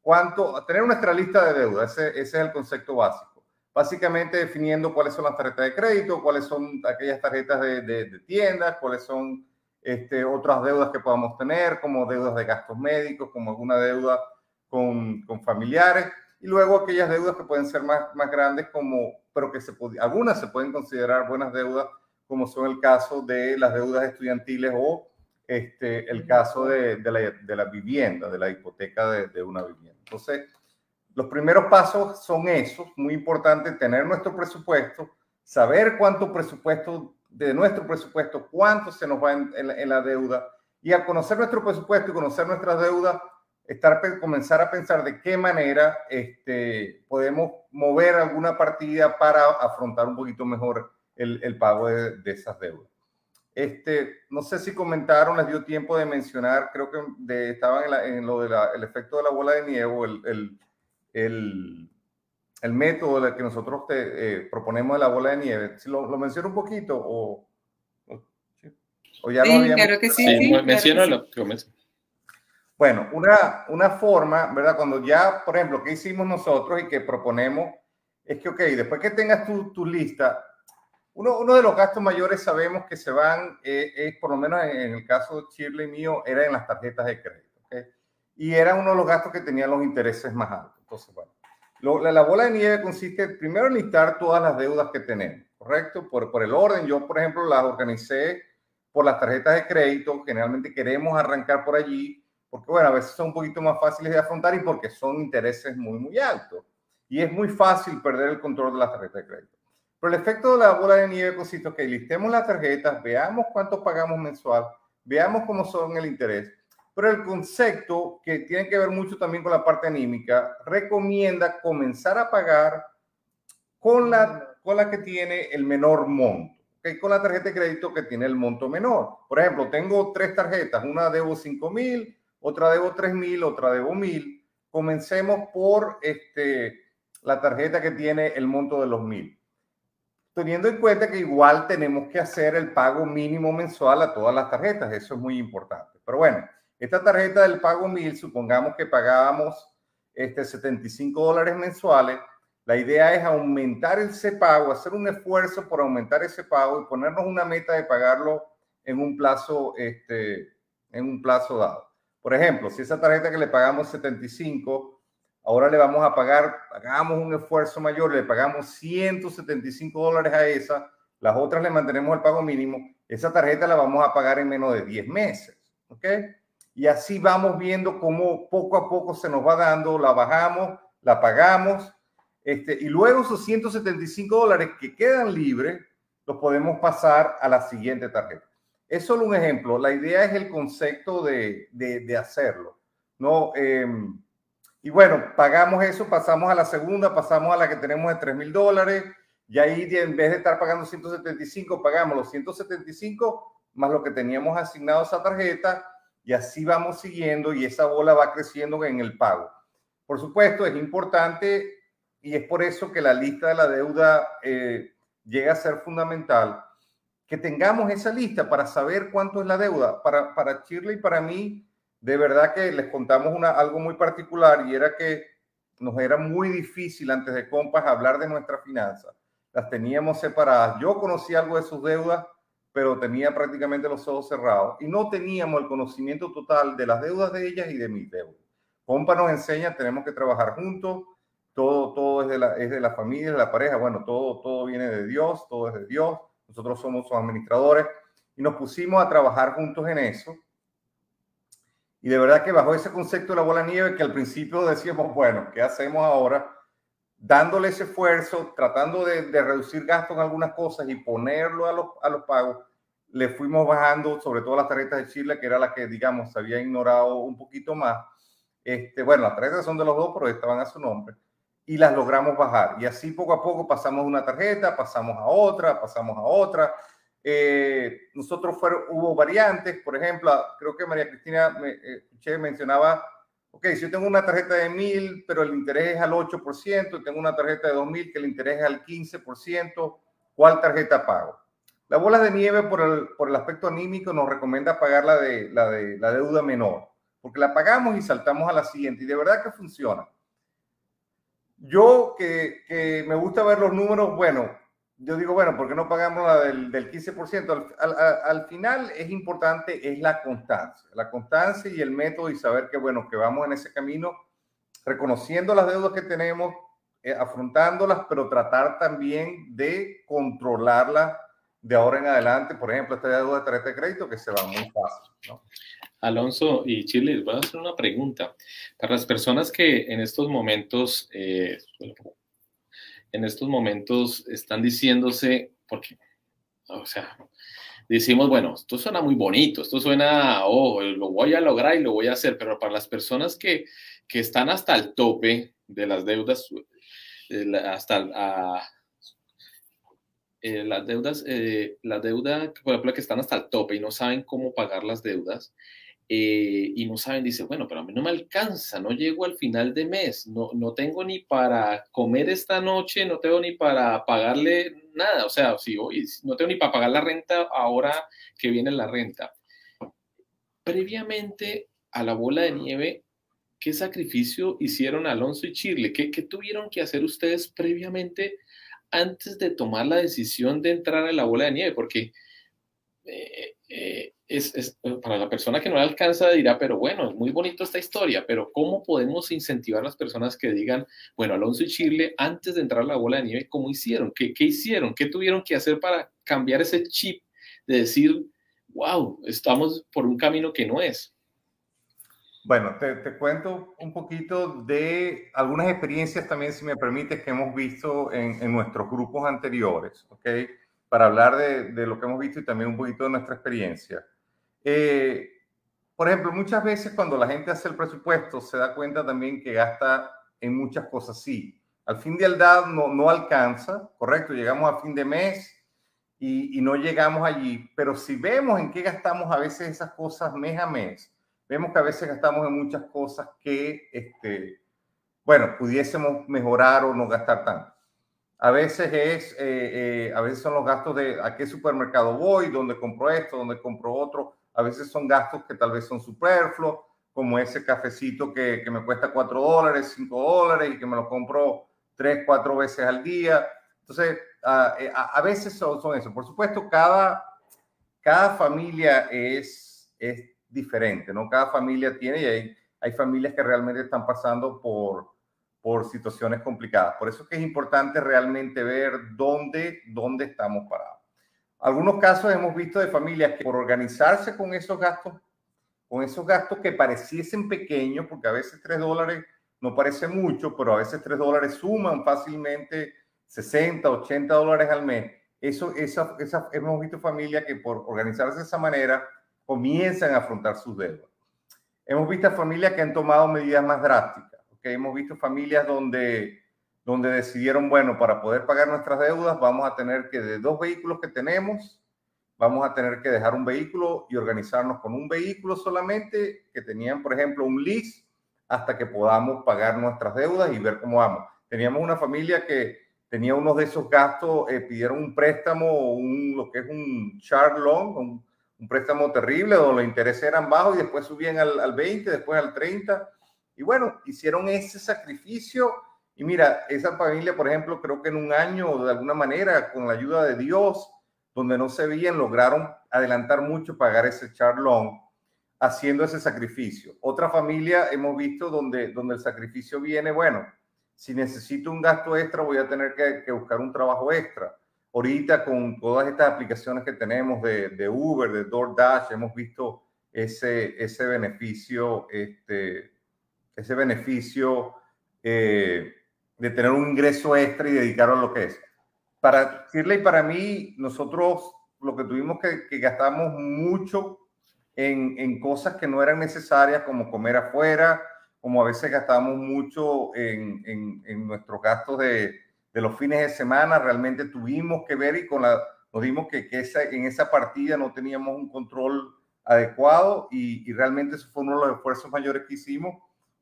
cuánto, tener nuestra lista de deudas, ese, ese, es el concepto básico. Básicamente definiendo cuáles son las tarjetas de crédito, cuáles son aquellas tarjetas de, de, tiendas, cuáles son este, otras deudas que podamos tener, como deudas de gastos médicos, como alguna deuda con, con familiares, y luego aquellas deudas que pueden ser más, más grandes, como, pero que se, algunas se pueden considerar buenas deudas, como son el caso de las deudas estudiantiles o este, el caso de, de, la, de la, vivienda, de la hipoteca de, de, una vivienda. Entonces, los primeros pasos son esos, muy importante tener nuestro presupuesto, saber cuánto presupuesto, de nuestro presupuesto, cuánto se nos va en, en, la deuda, y al conocer nuestro presupuesto y conocer nuestras deudas, estar, comenzar a pensar de qué manera este, podemos mover alguna partida para afrontar un poquito mejor el, el pago de, de esas deudas. Este, no sé si comentaron, les dio tiempo de mencionar, creo que de, estaban en, lo del efecto de la bola de nieve, el, el, el, el método que nosotros te, eh, proponemos de la bola de nieve. Si lo, lo menciono un poquito o, o, ya sí, lo Claro que sí, sí, sí claro Bueno, una, una forma, ¿verdad? Cuando ya, por ejemplo, ¿qué hicimos nosotros y que proponemos? Es que, ok, después que tengas tu, tu lista, uno, uno, de los gastos mayores sabemos que se van, eh, es por lo menos en, el caso de Shirley mío, era en las tarjetas de crédito. ¿okay? Y era uno de los gastos que tenían los intereses más altos. Entonces, bueno, la, bola de nieve consiste primero en listar todas las deudas que tenemos, ¿correcto? Por, por el orden, yo por ejemplo las organicé por las tarjetas de crédito, generalmente queremos arrancar por allí, porque bueno, a veces son un poquito más fáciles de afrontar y porque son intereses muy, muy altos. Y es muy fácil perder el control de las tarjetas de crédito. Pero el efecto de la bola de nieve consiste en que listemos las tarjetas, veamos cuánto pagamos mensual, veamos cómo son el interés. Pero el concepto, que tiene que ver mucho también con la parte anímica, recomienda comenzar a pagar con la, con la que tiene el menor monto que con la tarjeta de crédito que tiene el monto menor. Por ejemplo, tengo tres tarjetas, una debo 5 mil, otra debo 3 mil, otra debo mil. Comencemos por este, la tarjeta que tiene el monto de los mil. Teniendo en cuenta que igual tenemos que hacer el pago mínimo mensual a todas las tarjetas, eso es muy importante. Pero bueno, esta tarjeta del pago mil, supongamos que pagábamos este 75 dólares mensuales, la idea es aumentar ese pago, hacer un esfuerzo por aumentar ese pago y ponernos una meta de pagarlo en un plazo, este, en un plazo dado. Por ejemplo, si esa tarjeta que le pagamos 75, ahora le vamos a pagar, hagamos un esfuerzo mayor, le pagamos 175 dólares a esa, las otras le mantenemos el pago mínimo, esa tarjeta la vamos a pagar en menos de 10 meses. ¿Ok? Y así vamos viendo cómo poco a poco se nos va dando, la bajamos, la pagamos este, y luego esos 175 dólares que quedan libres, los podemos pasar a la siguiente tarjeta. Es solo un ejemplo. La idea es el concepto de, de, hacerlo. ¿no? Em, y bueno, pagamos eso, pasamos a la segunda, pasamos a la que tenemos de 3 mil dólares. Y ahí en vez de estar pagando 175, pagamos los 175 más lo que teníamos asignado a esa tarjeta. Y así vamos siguiendo y esa bola va creciendo en el pago. Por supuesto, es importante y es por eso que la lista de la deuda eh, llega a ser fundamental, que tengamos esa lista para saber cuánto es la deuda. Para, para Shirley y para mí, de verdad que les contamos algo muy particular y era que nos era muy difícil antes de Compas hablar de nuestras finanzas. Las teníamos separadas. Yo conocí algo de sus deudas, pero tenía prácticamente los ojos cerrados y no teníamos el conocimiento total de las deudas de ellas y de mis deudas. Compa nos enseña, tenemos que trabajar juntos, todo, todo es, de la, es de la familia, de la pareja, bueno, todo, todo viene de Dios, todo es de Dios, nosotros somos sus administradores y nos pusimos a trabajar juntos en eso. Y de verdad que bajo ese concepto de la bola de nieve, que al principio decíamos, bueno, ¿qué hacemos ahora? Dándole ese esfuerzo, tratando de, de reducir gastos en algunas cosas y ponerlo a los, a los pagos, le fuimos bajando, sobre todo las tarjetas de Chile, que era la que, digamos, se había ignorado un poquito más. Este, bueno, las tarjetas son de los dos, pero estaban a su nombre y las logramos bajar. Y así poco a poco pasamos una tarjeta, pasamos a otra, pasamos a otra. Eh, nosotros fueron, hubo variantes, por ejemplo, creo que María Cristina me, mencionaba, ok, si yo tengo una tarjeta de 1000, pero el interés es al 8%, y tengo una tarjeta de 2000 que el interés es al 15%, ¿cuál tarjeta pago? La bola de nieve por el, por el aspecto anímico nos recomienda pagar la de, la de la deuda menor, porque la pagamos y saltamos a la siguiente, y de verdad que funciona. Yo que, me gusta ver los números, bueno, yo digo, bueno, ¿por qué no pagamos la del, 15%? Al, al, final es importante, es la constancia, la constancia y el método y saber que, bueno, que vamos en ese camino, reconociendo las deudas que tenemos, eh, afrontándolas, pero tratar también de controlarlas de ahora en adelante. Por ejemplo, esta deuda de tarjeta de crédito que se va muy fácil, ¿no? Alonso y Chile, les voy a hacer una pregunta. Para las personas que en estos momentos, eh, en estos momentos están diciéndose, porque, o sea, decimos, bueno, esto suena muy bonito, esto suena, oh, lo voy a lograr y lo voy a hacer, pero para las personas que, que están hasta el tope de las deudas, hasta eh, las deudas, eh, la deuda, por ejemplo, que están hasta el tope y no saben cómo pagar las deudas, eh, y no saben, dice, bueno, pero a mí no me alcanza, no llego al final de mes, no, no tengo ni para comer esta noche, no tengo ni para pagarle nada, o sea, si hoy no tengo ni para pagar la renta ahora que viene la renta. Previamente a la bola de nieve, ¿qué sacrificio hicieron Alonso y Chirle? ¿Qué, qué tuvieron que hacer ustedes previamente antes de tomar la decisión de entrar a la bola de nieve? Porque eh, eh, es, para la persona que no alcanza dirá, pero bueno, es muy bonito esta historia, pero ¿cómo podemos incentivar a las personas que digan, bueno, Alonso y Chile, antes de entrar a la bola de nieve, ¿cómo hicieron? ¿Qué, qué hicieron? ¿Qué tuvieron que hacer para cambiar ese chip de decir, wow, estamos por un camino que no es? Bueno, te, te, cuento un poquito de algunas experiencias también, si me permites, que hemos visto en, en nuestros grupos anteriores, ¿ok? Para hablar de, lo que hemos visto y también un poquito de nuestra experiencia. Eh, por ejemplo, muchas veces cuando la gente hace el presupuesto se da cuenta también que gasta en muchas cosas, sí. Al fin de aldad no, no alcanza, correcto, llegamos a fin de mes y, y no llegamos allí, pero si vemos en qué gastamos a veces esas cosas mes a mes, vemos que a veces gastamos en muchas cosas que, este, bueno, pudiésemos mejorar o no gastar tanto. A veces es, eh, eh, a veces son los gastos de a qué supermercado voy, dónde compro esto, dónde compro otro. A veces son gastos que tal vez son superfluos, como ese cafecito que, que me cuesta 4 dólares, 5 dólares y que me lo compro 3, 4 veces al día. Entonces, eh, a, a, veces son, son, eso. Por supuesto, cada, cada familia es, es diferente, ¿no? Cada familia tiene y hay, hay familias que realmente están pasando por, por situaciones complicadas. Por eso es que es importante realmente ver dónde, dónde estamos parados. Algunos casos hemos visto de familias que por organizarse con esos gastos, con esos gastos que pareciesen pequeños, porque a veces 3 dólares no parece mucho, pero a veces 3 dólares suman fácilmente 60, 80 dólares al mes. Eso, esa, esa, hemos visto familias que por organizarse de esa manera comienzan a afrontar sus deudas. Hemos visto familias que han tomado medidas más drásticas, ¿okay? hemos visto familias donde, donde decidieron, bueno, para poder pagar nuestras deudas vamos a tener que de dos vehículos que tenemos, vamos a tener que dejar un vehículo y organizarnos con un vehículo solamente, que tenían, por ejemplo, un lease, hasta que podamos pagar nuestras deudas y ver cómo vamos. Teníamos una familia que tenía unos de esos gastos, eh, pidieron un préstamo, un, lo que es un char loan, un, un préstamo terrible donde los intereses eran bajos y después subían al, al 20, después al 30. Y bueno, hicieron ese sacrificio. Y mira, esa familia, por ejemplo, creo que en un año, de alguna manera, con la ayuda de Dios, donde no se veían, lograron adelantar mucho, pagar ese charlón, haciendo ese sacrificio. Otra familia hemos visto donde, donde el sacrificio viene, bueno, si necesito un gasto extra, voy a tener que, que buscar un trabajo extra Ahorita con todas estas aplicaciones que tenemos de, de Uber, de DoorDash, hemos visto ese, ese beneficio, este, ese beneficio eh, de tener un ingreso extra y dedicarlo a lo que es. Para decirle y para mí, nosotros lo que tuvimos que, que gastamos mucho en, en, cosas que no eran necesarias, como comer afuera, como a veces gastamos mucho en, en, en nuestros gastos de, de los fines de semana, realmente tuvimos que ver y con la, nos dimos que, que esa, en esa partida no teníamos un control adecuado y, y, realmente eso fue uno de los esfuerzos mayores que hicimos.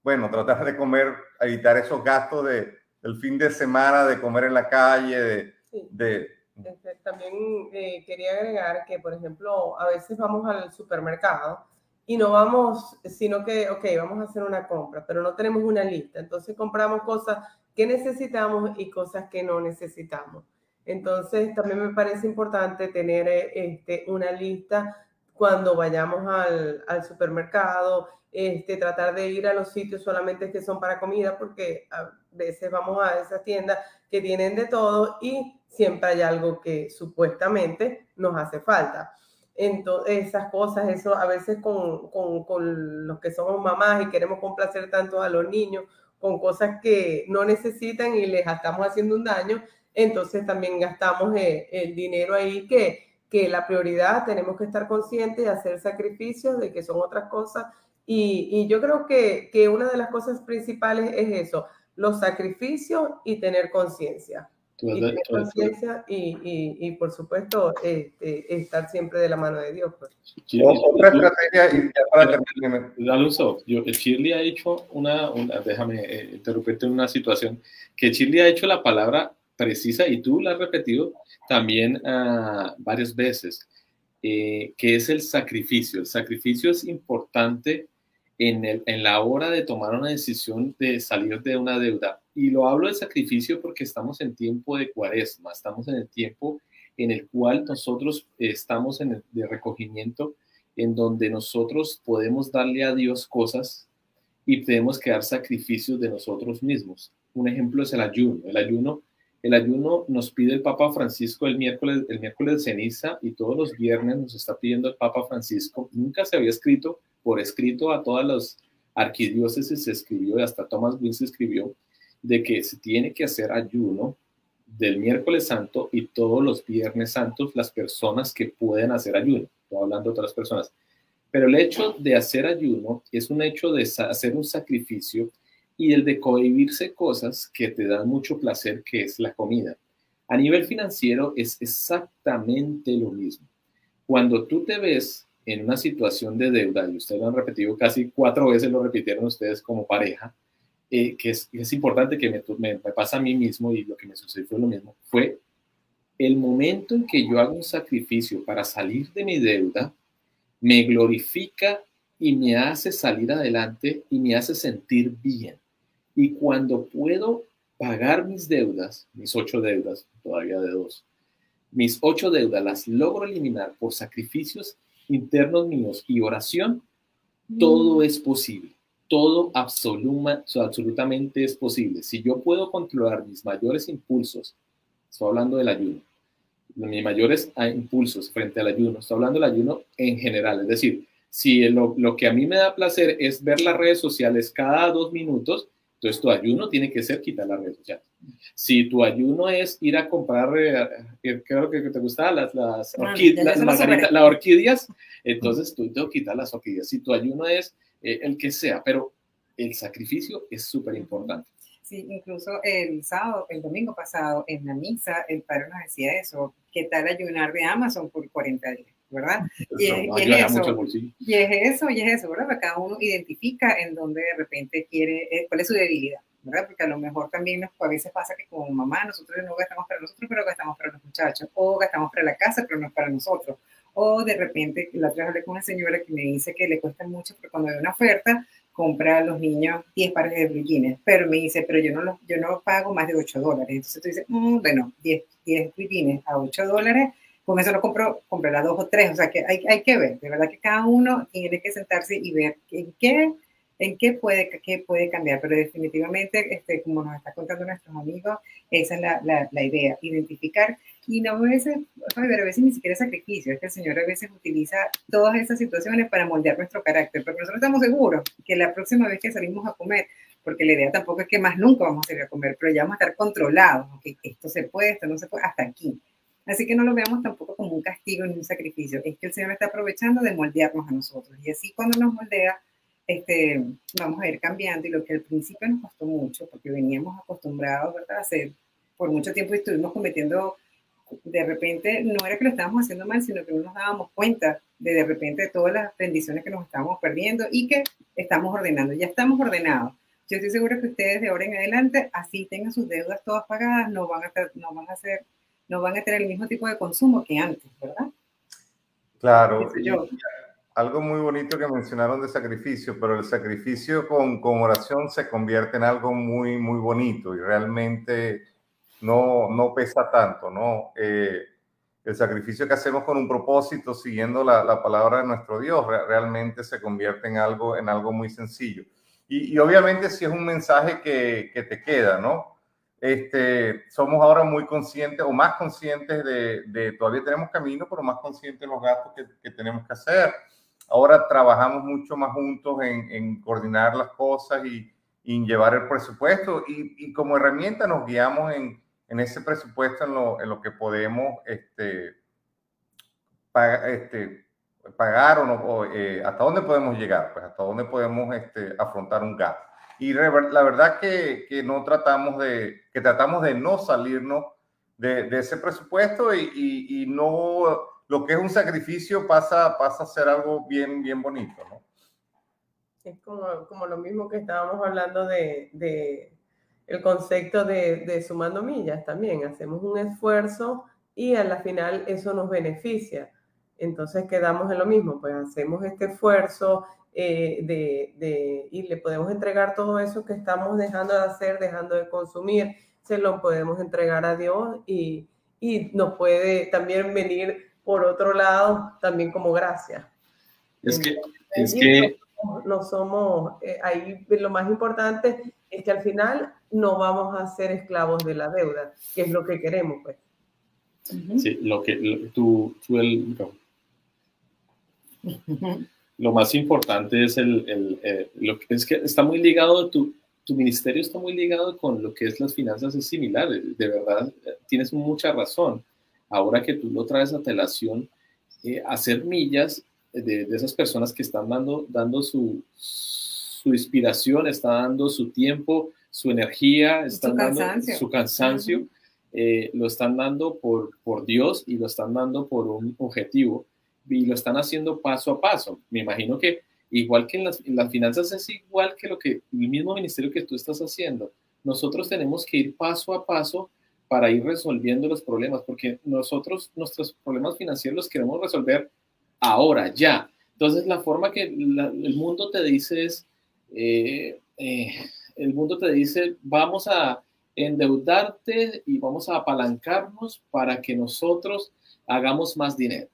Bueno, tratar de comer, evitar esos gastos de, del fin de semana, de comer en la calle, de... Sí. de este, también eh, quería agregar que, por ejemplo, a veces vamos al supermercado y no vamos, sino que, ok, vamos a hacer una compra, pero no tenemos una lista. Entonces compramos cosas que necesitamos y cosas que no necesitamos. Entonces, también me parece importante tener eh, este, una lista cuando vayamos al, al, supermercado, este, tratar de ir a los sitios solamente que son para comida, porque a veces vamos a esas tiendas que tienen de todo y siempre hay algo que supuestamente nos hace falta. Entonces, esas cosas, eso a veces con, con, con los que somos mamás y queremos complacer tanto a los niños con cosas que no necesitan y les estamos haciendo un daño, entonces también gastamos eh, el dinero ahí que, que la prioridad tenemos que estar conscientes de hacer sacrificios, de que son otras cosas. Y, y yo creo que, que una de las cosas principales es eso, los sacrificios y tener conciencia. Y, conciencia y, y, y, por supuesto, este, estar siempre de la mano de Dios. Pues. Otra estrategia, para Alonso, yo, Shirley ha hecho una, una déjame eh, interrumpirte en una situación, que Shirley ha hecho la palabra precisa y tú la has repetido también uh, varias veces, eh, que es el sacrificio. El sacrificio es importante en, el, en la hora de tomar una decisión de salir de una deuda. Y lo hablo de sacrificio porque estamos en tiempo de cuaresma, estamos en el tiempo en el cual nosotros estamos en el de recogimiento, en donde nosotros podemos darle a Dios cosas y tenemos que dar sacrificios de nosotros mismos. Un ejemplo es el ayuno. El ayuno, el ayuno nos pide el Papa Francisco el miércoles, el miércoles de ceniza y todos los viernes nos está pidiendo el Papa Francisco. Nunca se había escrito por escrito a todas las arquidiócesis, se escribió y hasta Thomas Wynne escribió de que se tiene que hacer ayuno del miércoles santo y todos los viernes santos las personas que pueden hacer ayuno. Estoy hablando de otras personas. Pero el hecho de hacer ayuno es un hecho de hacer un sacrificio y el de cohibirse cosas que te dan mucho placer, que es la comida. A nivel financiero es exactamente lo mismo. Cuando tú te ves en una situación de deuda, y ustedes lo han repetido casi cuatro veces, lo repitieron ustedes como pareja, eh, que es, es, importante que me, me, pasa a mí mismo y lo que me sucedió fue lo mismo, fue el momento en que yo hago un sacrificio para salir de mi deuda, me glorifica y me hace salir adelante y me hace sentir bien. Y cuando puedo pagar mis deudas, mis ocho deudas, todavía de dos, mis ocho deudas las logro eliminar por sacrificios internos míos y oración, todo mm. es posible todo absolutamente es posible. Si yo puedo controlar mis mayores impulsos, estoy hablando del ayuno, mis mayores impulsos frente al ayuno, estoy hablando del ayuno en general, es decir, si lo, lo, que a mí me da placer es ver las redes sociales cada dos minutos, entonces tu ayuno tiene que ser quitar las redes sociales. Si tu ayuno es ir a comprar, eh, eh, creo que te gustan las, las, ah, las, orquídeas, entonces tú te quitar las orquídeas. Si tu ayuno es eh, el que sea, pero el sacrificio es súper importante. Sí, incluso el sábado, el domingo pasado, en la misa, el padre nos decía eso, ¿qué tal ayunar de Amazon por 40 días? ¿Verdad? Y, es, eso, y es eso, y es eso, ¿verdad? Cada uno identifica en dónde de repente quiere, eh, cuál es su debilidad, ¿verdad? Porque a lo mejor también nos, a veces pasa que como mamá nosotros no gastamos para nosotros, pero gastamos para los muchachos, o gastamos para la casa, pero no para nosotros, o de repente, la otra vez hablé con una señora que me dice que le cuesta mucho, pero cuando hay una oferta, compra a los niños 10 pares de blue Pero me dice, pero yo no, los, yo no pago más de 8 dólares. Entonces tú dices, mm, bueno, 10, 10 blue a 8 dólares, con eso lo compro, comprará dos o tres. O sea que hay, hay que ver, de verdad que cada uno tiene que sentarse y ver en qué en qué puede, qué puede cambiar, pero definitivamente, este, como nos está contando nuestros amigos, esa es la, la, la idea, identificar y no a veces, a veces ni siquiera sacrificio, es que el Señor a veces utiliza todas esas situaciones para moldear nuestro carácter, porque nosotros estamos seguros que la próxima vez que salimos a comer, porque la idea tampoco es que más nunca vamos a salir a comer, pero ya vamos a estar controlados, que esto se puede, esto no se puede, hasta aquí. Así que no lo veamos tampoco como un castigo ni un sacrificio, es que el Señor está aprovechando de moldearnos a nosotros. Y así cuando nos moldea, este, vamos a ir cambiando y lo que al principio nos costó mucho, porque veníamos acostumbrados ¿verdad? a hacer, por mucho tiempo estuvimos cometiendo, de repente, no era que lo estábamos haciendo mal, sino que no nos dábamos cuenta de de repente de todas las bendiciones que nos estábamos perdiendo y que estamos ordenando, ya estamos ordenados. Yo estoy segura que ustedes de ahora en adelante, así tengan sus deudas todas pagadas, no van a, no van a hacer, no van a tener el mismo tipo de consumo que antes, ¿verdad? Claro algo muy bonito que mencionaron de sacrificio, pero el sacrificio con, con, oración se convierte en algo muy, muy bonito y realmente no, no pesa tanto, ¿no? Eh, el sacrificio que hacemos con un propósito, siguiendo la, la palabra de nuestro Dios, realmente se convierte en algo, en algo muy sencillo. Y, y obviamente si es un mensaje que, que, te queda, ¿no? Este, somos ahora muy conscientes o más conscientes de, de, todavía tenemos camino, pero más conscientes de los gastos que, que tenemos que hacer Ahora trabajamos mucho más juntos en, en coordinar las cosas y, en llevar el presupuesto y, y, como herramienta nos guiamos en, en ese presupuesto en lo, en lo que podemos este, este, pagar o, no, eh, hasta dónde podemos llegar, pues hasta dónde podemos este, afrontar un gasto. Y la verdad que, que, no tratamos de, que tratamos de no salirnos de, de ese presupuesto y, y, y no lo que es un sacrificio pasa, pasa a ser algo bien, bien bonito, ¿no? Es como, como lo mismo que estábamos hablando de, de el concepto de, de, sumando millas también. Hacemos un esfuerzo y a la final eso nos beneficia. Entonces quedamos en lo mismo, pues hacemos este esfuerzo eh, de, de, y le podemos entregar todo eso que estamos dejando de hacer, dejando de consumir, se lo podemos entregar a Dios y, y nos puede también venir por otro lado también como gracia. Es que, es que no somos, eh, ahí lo más importante es que al final no vamos a ser esclavos de la deuda, que es lo que queremos, pues. Sí, lo que tú, el, *laughs* lo más importante es el, el, eh, lo que es que está muy ligado tu, tu ministerio está muy ligado con lo que es las finanzas es similar de verdad tienes mucha razón. Ahora que tú lo traes a telación eh, hacer millas de, de, esas personas que están dando dando su, su inspiración está dando su tiempo su energía están dando su cansancio eh, lo están dando por, por Dios y lo están dando por un objetivo y lo están haciendo paso a paso. Me imagino que igual que en las, finanzas es igual que lo que el mismo ministerio que tú estás haciendo. Nosotros tenemos que ir paso a paso para ir resolviendo los problemas, porque nosotros nuestros problemas financieros los queremos resolver ahora, ya. Entonces la forma que el mundo te dice es, eh, eh, el mundo te dice, vamos a endeudarte y vamos a apalancarnos para que nosotros hagamos más dinero.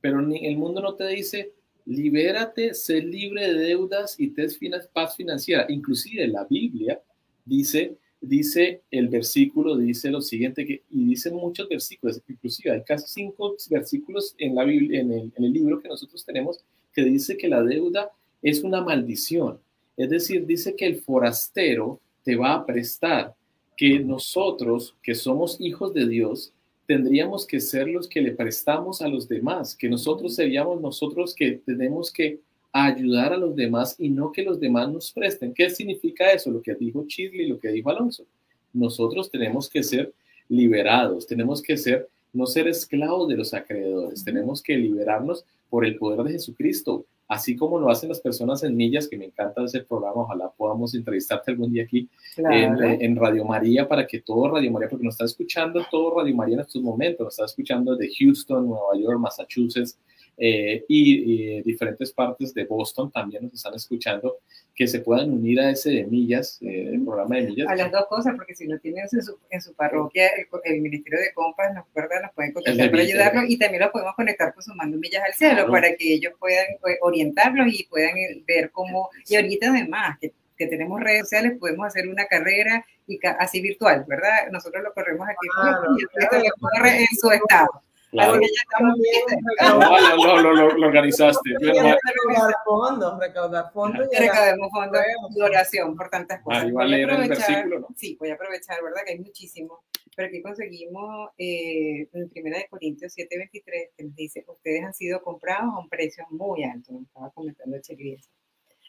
Pero el mundo no te dice, libérate, sé libre de deudas y ten paz financiera. Inclusive la Biblia dice, dice el versículo, dice lo siguiente, que, y dicen muchos versículos, inclusive hay casi cinco versículos en, la Biblia, en el libro que nosotros tenemos, que dice que la deuda es una maldición. Es decir, dice que el forastero te va a prestar, que nosotros, que somos hijos de Dios, tendríamos que ser los que le prestamos a los demás, que nosotros seríamos nosotros que tenemos que ayudar a los demás y no que los demás nos presten. ¿Qué significa eso? Lo que dijo Chisley, lo que dijo Alonso. Nosotros tenemos que ser liberados, tenemos que ser, no ser esclavos de los acreedores, tenemos que liberarnos por el poder de Jesucristo. Así como lo hacen las personas en millas, que me encanta ese programa, ojalá podamos entrevistarte algún día aquí en, Radio María para que todo Radio María, porque nos está escuchando todo Radio María en estos momentos, nos está escuchando de Houston, Nueva York, Massachusetts, eh, y, diferentes partes de Boston también nos están escuchando, que se puedan unir a ese de millas, eh, el programa de millas. A las dos cosas, porque si no tienen en su, en su parroquia el, Ministerio de Compas, nos, nos pueden contactar para ayudarlos y también los podemos conectar con Sumando Millas al Cielo para que ellos puedan pues, orientarlos y puedan eh, ver cómo, y ahorita además, que que tenemos redes sociales, podemos hacer una carrera y así virtual, ¿verdad? Nosotros lo corremos aquí y esto lo corre en su estado. Claro. Así que ya estamos bien. No, lo, lo, lo, organizaste. Recaudar fondos, recaudar fondos. Recaudemos fondos de oración por tantas cosas. Ahí va voy a aprovechar, ¿no? Sí, voy a aprovechar, ¿verdad? Que hay muchísimo. Pero aquí conseguimos eh, en Primera de Corintios 7:23 que nos dice, ustedes han sido comprados a un precio muy alto, nos estaba comentando Cheguies.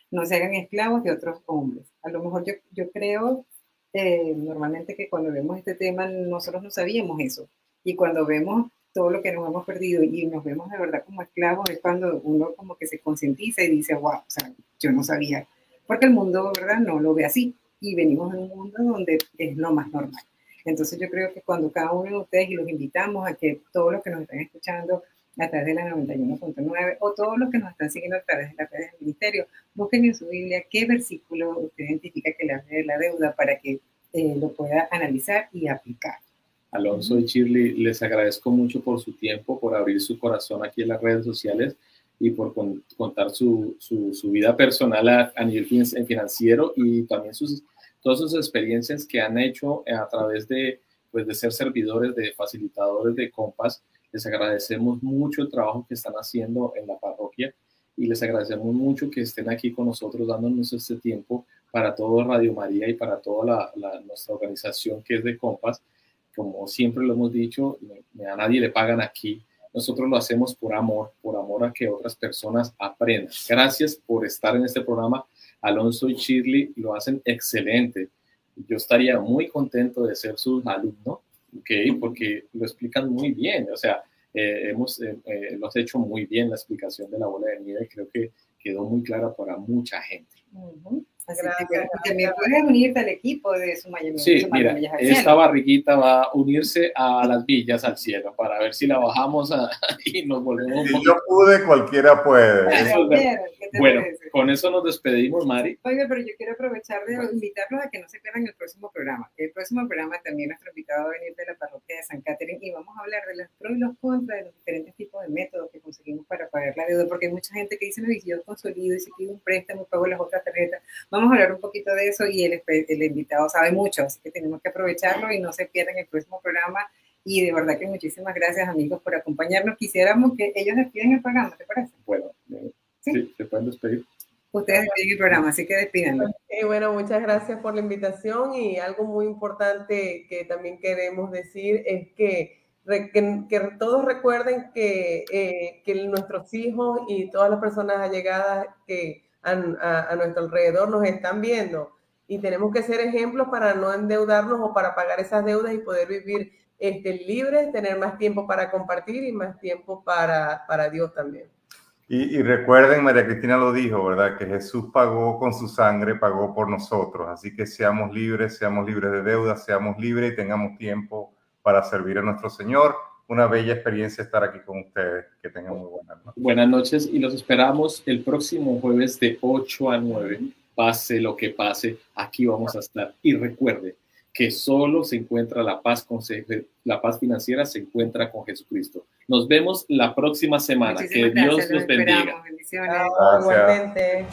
No se hagan esclavos de otros hombres. A lo mejor yo, yo creo eh, normalmente que cuando vemos este tema nosotros no sabíamos eso. Y cuando vemos todo lo que nos hemos perdido y nos vemos de verdad como esclavos es cuando uno como que se concientiza y dice, wow, o sea, yo no sabía, porque el mundo, ¿verdad? No lo ve así y venimos en un mundo donde es lo más normal. Entonces yo creo que cuando cada uno de ustedes y los invitamos a que todos los que nos están escuchando a través de la 91.9 o todos los que nos están siguiendo a través de las redes del ministerio, busquen en su Biblia qué versículo usted identifica que le de la deuda para que eh, lo pueda analizar y aplicar. Alonso y Shirley, les agradezco mucho por su tiempo, por abrir su corazón aquí en las redes sociales y por contar su, su, vida personal a, nivel financiero y también sus, todas sus experiencias que han hecho a través de, pues, de ser servidores, de facilitadores de compas. Les agradecemos mucho el trabajo que están haciendo en la parroquia y les agradecemos mucho que estén aquí con nosotros dándonos este tiempo para todo Radio María y para toda la, nuestra organización que es de compas como siempre lo hemos dicho, a nadie le pagan aquí. Nosotros lo hacemos por amor, por amor a que otras personas aprendan. Gracias por estar en este programa. Alonso y Shirley lo hacen excelente. Yo estaría muy contento de ser su alumno, ¿okay? porque lo explican muy bien. O sea, eh, hemos, eh, eh, lo has hecho muy bien la explicación de la bola de nieve. Creo que quedó muy clara para mucha gente. También puedes unirte al equipo de su mayoría. Sí, mira, esta barriguita va a unirse a las villas al cielo para ver si la bajamos *laughs* y nos volvemos. Si yo pude, cualquiera puede. bueno, con eso nos despedimos, Mari. Oiga, pero yo quiero aprovechar de invitarlos a que no se pierdan el próximo programa. El próximo programa también nuestro invitado va a venir de la parroquia de San Catherine y vamos a hablar de los pros y los contras de los diferentes tipos de métodos que conseguimos para pagar la deuda, porque hay mucha gente que dice, no, yo consolido y si pido un préstamo, pago las otras tarjetas. Vamos a hablar un poquito de eso y el, el invitado sabe mucho, así que tenemos que aprovecharlo y no se pierdan el próximo programa. Y de verdad que muchísimas gracias, amigos, por acompañarnos. Quisiéramos que ellos despiden el programa, ¿te parece? Bueno, eh, ¿Sí? se pueden despedir. Ustedes despiden el programa, así que despídanlo. bueno, muchas gracias por la invitación y algo muy importante que también queremos decir es que que, todos recuerden que, eh, que, nuestros hijos y todas las personas allegadas que a, nuestro alrededor nos están viendo y tenemos que ser ejemplos para no endeudarnos o para pagar esas deudas y poder vivir este, libres, tener más tiempo para compartir y más tiempo para, para Dios también. Y, y, recuerden, María Cristina lo dijo, ¿verdad? Que Jesús pagó con su sangre, pagó por nosotros. Así que seamos libres, seamos libres de deudas, seamos libres y tengamos tiempo para servir a nuestro Señor. Una bella experiencia estar aquí con ustedes. Que tengan muy buenas noches. Buenas noches y los esperamos el próximo jueves de 8 a 9. Pase lo que pase, aquí vamos a estar. Y recuerde que solo se encuentra la paz, con, la paz financiera, se encuentra con Jesucristo. Nos vemos la próxima semana. que Dios los bendiga. Gracias.